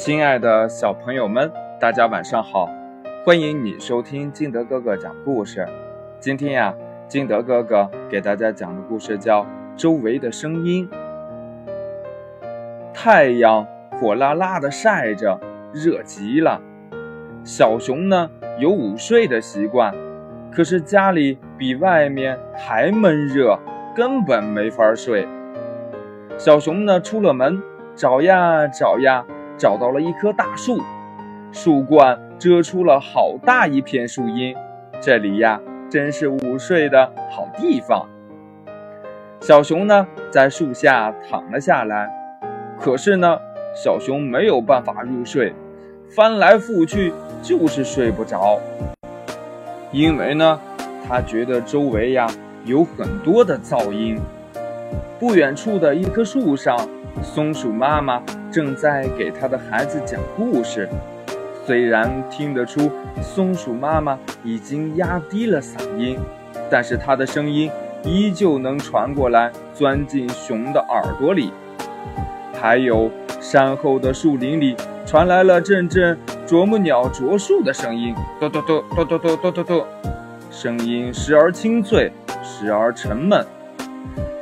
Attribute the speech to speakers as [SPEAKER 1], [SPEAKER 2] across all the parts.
[SPEAKER 1] 亲爱的小朋友们，大家晚上好！欢迎你收听金德哥哥讲故事。今天呀，金德哥哥给大家讲的故事叫《周围的声音》。太阳火辣辣的晒着，热极了。小熊呢，有午睡的习惯，可是家里比外面还闷热，根本没法睡。小熊呢，出了门，找呀找呀。找到了一棵大树，树冠遮出了好大一片树荫，这里呀真是午睡的好地方。小熊呢在树下躺了下来，可是呢小熊没有办法入睡，翻来覆去就是睡不着，因为呢他觉得周围呀有很多的噪音。不远处的一棵树上，松鼠妈妈。正在给他的孩子讲故事，虽然听得出松鼠妈妈已经压低了嗓音，但是她的声音依旧能传过来，钻进熊的耳朵里。还有山后的树林里传来了阵阵啄木鸟啄树的声音，嘟嘟嘟嘟嘟嘟嘟嘟嘟，声音时而清脆，时而沉闷。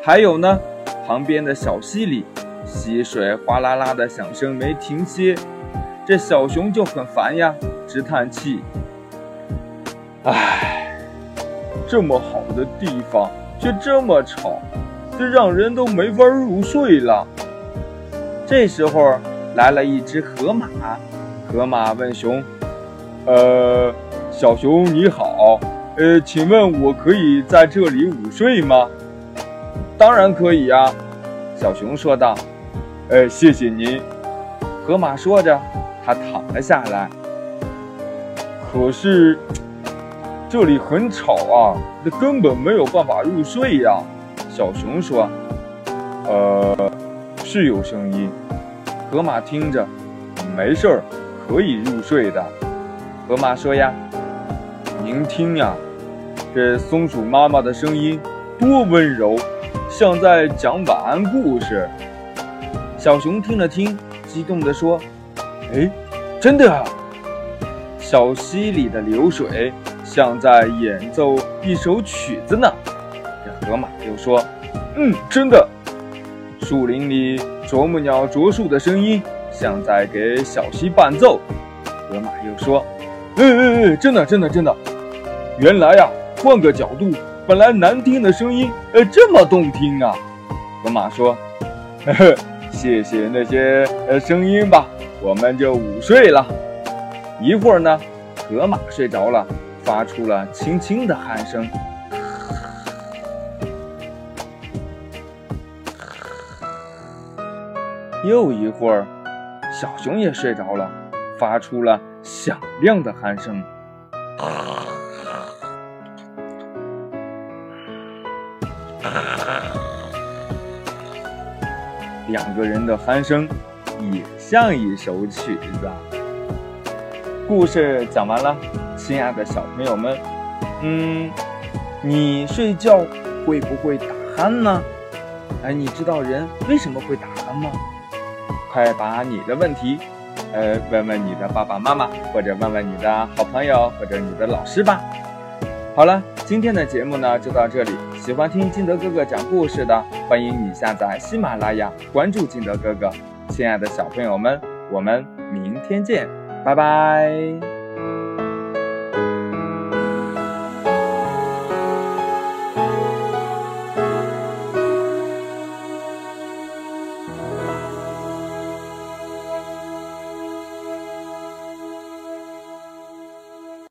[SPEAKER 1] 还有呢，旁边的小溪里。溪水哗啦啦的响声没停歇，这小熊就很烦呀，直叹气。唉，这么好的地方却这么吵，这让人都没法入睡了。这时候来了一只河马，河马问熊：“呃，小熊你好，呃，请问我可以在这里午睡吗？”“当然可以呀。”小熊说道。哎，谢谢您。河马说着，他躺了下来。可是这里很吵啊，这根本没有办法入睡呀。小熊说：“呃，是有声音。”河马听着，没事儿，可以入睡的。河马说：“呀，您听呀，这松鼠妈妈的声音多温柔，像在讲晚安故事。”小熊听了听，激动地说：“哎，真的啊！小溪里的流水像在演奏一首曲子呢。”这河马又说：“嗯，真的。”树林里啄木鸟啄树的声音像在给小溪伴奏。河马又说：“嗯嗯嗯，真的，真的，真的。原来呀，换个角度，本来难听的声音，呃，这么动听啊！”河马说：“呵呵。”谢谢那些呃声音吧，我们就午睡了。一会儿呢，河马睡着了，发出了轻轻的鼾声。又一会儿，小熊也睡着了，发出了响亮的鼾声。两个人的鼾声也像一首曲子。故事讲完了，亲爱的小朋友们，嗯，你睡觉会不会打鼾呢？哎，你知道人为什么会打鼾吗？快把你的问题，呃，问问你的爸爸妈妈，或者问问你的好朋友，或者你的老师吧。好了，今天的节目呢就到这里。喜欢听金德哥哥讲故事的，欢迎你下载喜马拉雅，关注金德哥哥。亲爱的小朋友们，我们明天见，拜拜。